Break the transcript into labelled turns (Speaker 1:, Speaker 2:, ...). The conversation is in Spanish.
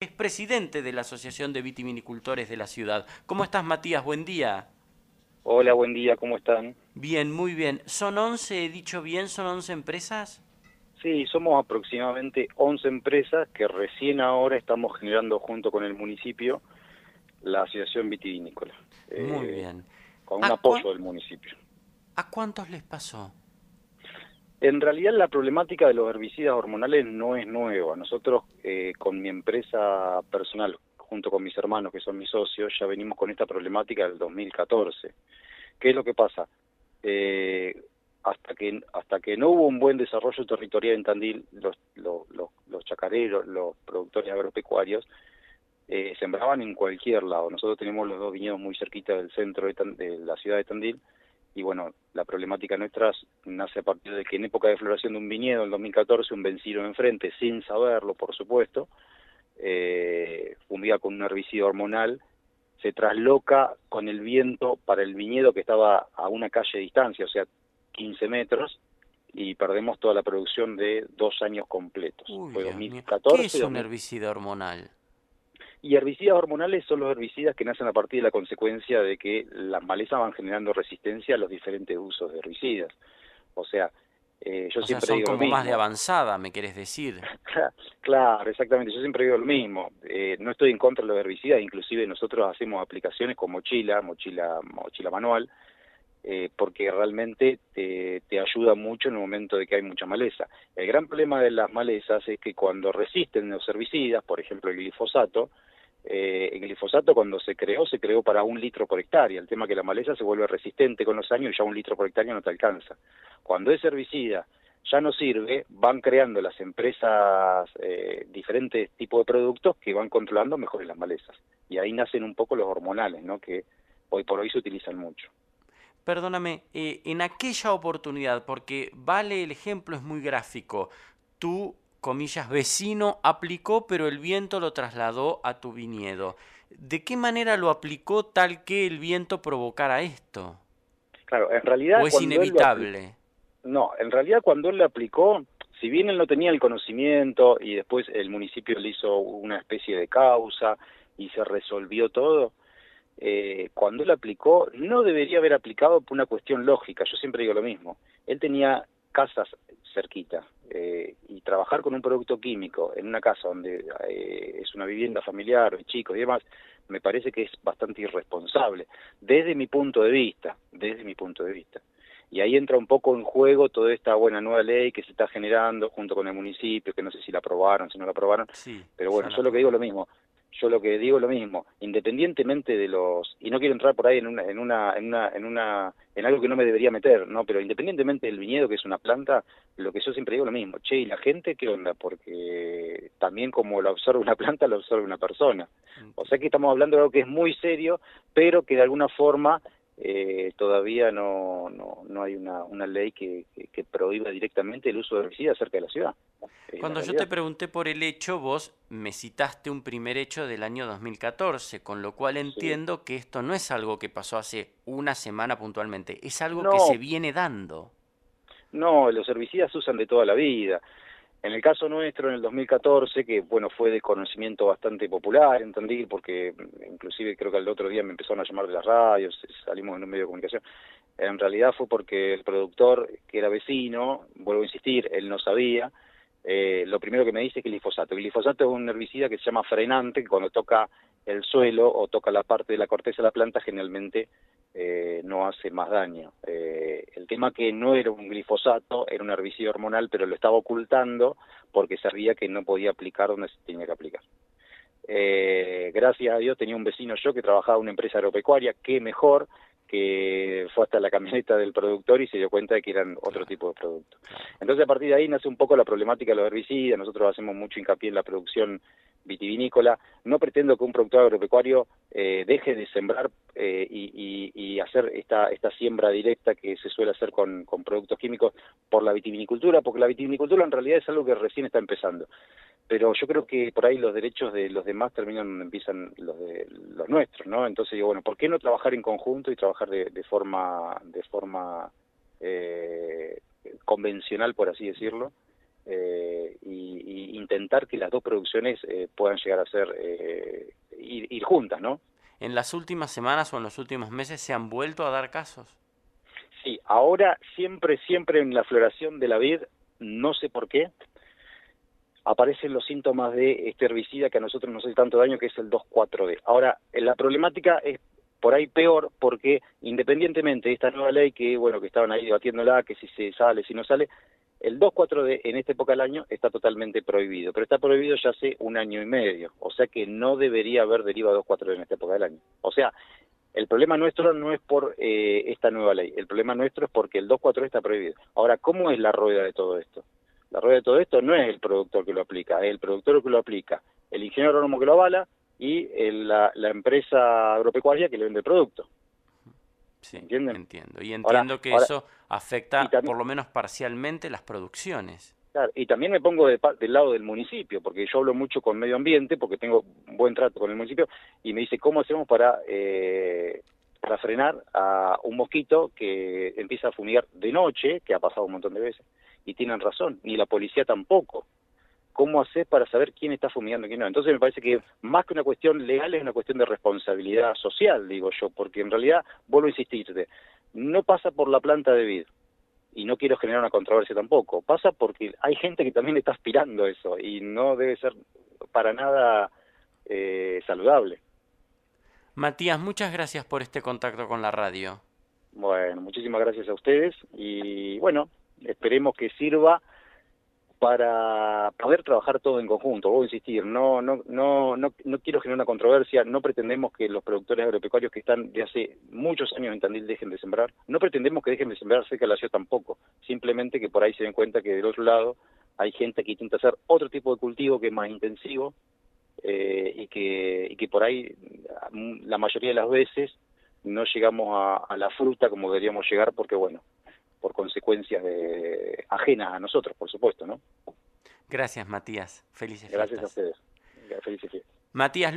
Speaker 1: es presidente de la Asociación de Vitivinicultores de la ciudad. ¿Cómo estás, Matías? Buen día.
Speaker 2: Hola, buen día, ¿cómo están?
Speaker 1: Bien, muy bien. ¿Son 11, he dicho bien, son 11 empresas?
Speaker 2: Sí, somos aproximadamente 11 empresas que recién ahora estamos generando junto con el municipio la Asociación Vitivinícola.
Speaker 1: Muy eh, bien.
Speaker 2: Con un apoyo del municipio.
Speaker 1: ¿A cuántos les pasó?
Speaker 2: En realidad la problemática de los herbicidas hormonales no es nueva. Nosotros eh, con mi empresa personal, junto con mis hermanos que son mis socios, ya venimos con esta problemática del 2014. ¿Qué es lo que pasa? Eh, hasta que hasta que no hubo un buen desarrollo territorial en Tandil, los, los, los, chacareros, los productores agropecuarios, eh, sembraban en cualquier lado. Nosotros tenemos los dos viñedos muy cerquita del centro de la ciudad de Tandil y bueno, la problemática nuestra nace a partir de que en época de floración de un viñedo, en 2014, un vencido enfrente, sin saberlo, por supuesto, eh, día con un herbicida hormonal, se trasloca con el viento para el viñedo que estaba a una calle de distancia, o sea, 15 metros, y perdemos toda la producción de dos años completos.
Speaker 1: Fue 2014. ¿Qué es un herbicida hormonal?
Speaker 2: Y herbicidas hormonales son los herbicidas que nacen a partir de la consecuencia de que las malezas van generando resistencia a los diferentes usos de herbicidas. O sea, eh, yo siempre
Speaker 1: sea, son
Speaker 2: digo
Speaker 1: como más de avanzada, me querés decir.
Speaker 2: claro, exactamente. Yo siempre digo lo mismo. Eh, no estoy en contra de los herbicidas, inclusive nosotros hacemos aplicaciones con mochila, mochila, mochila manual, eh, porque realmente te, te, ayuda mucho en el momento de que hay mucha maleza. El gran problema de las malezas es que cuando resisten los herbicidas, por ejemplo el glifosato, eh, el glifosato cuando se creó, se creó para un litro por hectárea. El tema es que la maleza se vuelve resistente con los años y ya un litro por hectárea no te alcanza. Cuando ese herbicida ya no sirve, van creando las empresas eh, diferentes tipos de productos que van controlando mejor las malezas. Y ahí nacen un poco los hormonales, ¿no? que hoy por hoy se utilizan mucho.
Speaker 1: Perdóname, eh, en aquella oportunidad, porque vale el ejemplo, es muy gráfico, tú comillas, vecino aplicó, pero el viento lo trasladó a tu viñedo. ¿De qué manera lo aplicó tal que el viento provocara esto?
Speaker 2: Claro, en realidad...
Speaker 1: ¿O es inevitable?
Speaker 2: No, en realidad cuando él lo aplicó, si bien él no tenía el conocimiento y después el municipio le hizo una especie de causa y se resolvió todo, eh, cuando él aplicó, no debería haber aplicado por una cuestión lógica, yo siempre digo lo mismo. Él tenía casas cerquita, eh, y trabajar con un producto químico en una casa donde eh, es una vivienda familiar, chicos y demás, me parece que es bastante irresponsable, desde mi punto de vista, desde mi punto de vista. Y ahí entra un poco en juego toda esta buena nueva ley que se está generando junto con el municipio, que no sé si la aprobaron, si no la aprobaron, pero bueno, yo lo que digo es lo mismo, yo lo que digo es lo mismo, independientemente de los y no quiero entrar por ahí en una en una en una en una en algo que no me debería meter, ¿no? Pero independientemente del viñedo que es una planta, lo que yo siempre digo es lo mismo, che, ¿y la gente qué onda? Porque también como la observa una planta, la observa una persona. Mm. O sea que estamos hablando de algo que es muy serio, pero que de alguna forma eh, todavía no, no, no, hay una, una ley que, que, prohíba directamente el uso de herbicidas cerca de la ciudad.
Speaker 1: Cuando yo te pregunté por el hecho, vos me citaste un primer hecho del año 2014, con lo cual entiendo que esto no es algo que pasó hace una semana puntualmente, es algo que se viene dando.
Speaker 2: No, los herbicidas se usan de toda la vida. En el caso nuestro, en el 2014, que bueno, fue de conocimiento bastante popular en Tandil, porque inclusive creo que al otro día me empezaron a llamar de las radios, salimos en un medio de comunicación, en realidad fue porque el productor, que era vecino, vuelvo a insistir, él no sabía, eh, lo primero que me dice es glifosato. El glifosato es un herbicida que se llama frenante, que cuando toca el suelo o toca la parte de la corteza de la planta generalmente eh, no hace más daño. Eh, el tema que no era un glifosato, era un herbicida hormonal, pero lo estaba ocultando porque sabía que no podía aplicar donde se tenía que aplicar. Eh, gracias a Dios tenía un vecino yo que trabajaba en una empresa agropecuaria, que mejor, que fue hasta la camioneta del productor y se dio cuenta de que eran otro tipo de productos. Entonces a partir de ahí nace un poco la problemática de los herbicidas, nosotros hacemos mucho hincapié en la producción vitivinícola, no pretendo que un productor agropecuario eh, deje de sembrar eh, y, y, hacer esta, esta siembra directa que se suele hacer con, con productos químicos por la vitivinicultura, porque la vitivinicultura en realidad es algo que recién está empezando pero yo creo que por ahí los derechos de los demás terminan donde empiezan los de los nuestros, ¿no? Entonces digo, bueno, ¿por qué no trabajar en conjunto y trabajar de, de forma de forma eh, convencional, por así decirlo, eh, y, intentar que las dos producciones eh, puedan llegar a ser eh, ir, juntas, ¿no?
Speaker 1: ¿En las últimas semanas o en los últimos meses se han vuelto a dar casos?
Speaker 2: Sí, ahora siempre, siempre en la floración de la vid, no sé por qué, aparecen los síntomas de este herbicida que a nosotros nos hace tanto daño, que es el 2,4-D. Ahora, la problemática es por ahí peor porque independientemente de esta nueva ley que, bueno, que estaban ahí debatiéndola, que si se sale, si no sale, el 2,4-D en esta época del año está totalmente prohibido, pero está prohibido ya hace un año y medio, o sea que no debería haber deriva 2,4-D en esta época del año. O sea, el problema nuestro no es por eh, esta nueva ley, el problema nuestro es porque el 2,4-D está prohibido. Ahora, ¿cómo es la rueda de todo esto? La rueda de todo esto no es el productor que lo aplica, es el productor que lo aplica, el ingeniero agrónomo que lo avala y la, empresa agropecuaria que le vende el producto.
Speaker 1: Sí, entiendo. Y entiendo que eso afecta por lo menos parcialmente las producciones.
Speaker 2: Claro, y también me pongo del lado del municipio, porque yo hablo mucho con medio ambiente, porque tengo buen trato con el municipio, y me dice, ¿cómo hacemos para, eh, para frenar a un mosquito que empieza a fumigar de noche, que ha pasado un montón de veces? Y tienen razón, ni la policía tampoco. ¿Cómo hacer para saber quién está fumigando y quién no? Entonces me parece que más que una cuestión legal es una cuestión de responsabilidad social, digo yo, porque en realidad, vuelvo a insistirte, no pasa por la planta de vid, y no quiero generar una controversia tampoco, pasa porque hay gente que también está aspirando eso y no debe ser para nada eh, saludable.
Speaker 1: Matías, muchas gracias por este contacto con la radio.
Speaker 2: Bueno, muchísimas gracias a ustedes y bueno, esperemos que sirva para poder trabajar todo en conjunto. Voy a insistir, no, no, no, no, no quiero generar una controversia, no pretendemos que los productores agropecuarios que están de hace muchos años en Tandil dejen de sembrar, no pretendemos que dejen de sembrar cerca de la ciudad tampoco, simplemente que por ahí se den cuenta que del otro lado hay gente que intenta hacer otro tipo de cultivo que es más intensivo eh, y, que, y que por ahí la mayoría de las veces no llegamos a, a la fruta como deberíamos llegar porque bueno, por consecuencias de, ajenas a nosotros, por supuesto, ¿no?
Speaker 1: Gracias, Matías. Felices
Speaker 2: Gracias a ustedes. Felices
Speaker 1: Matías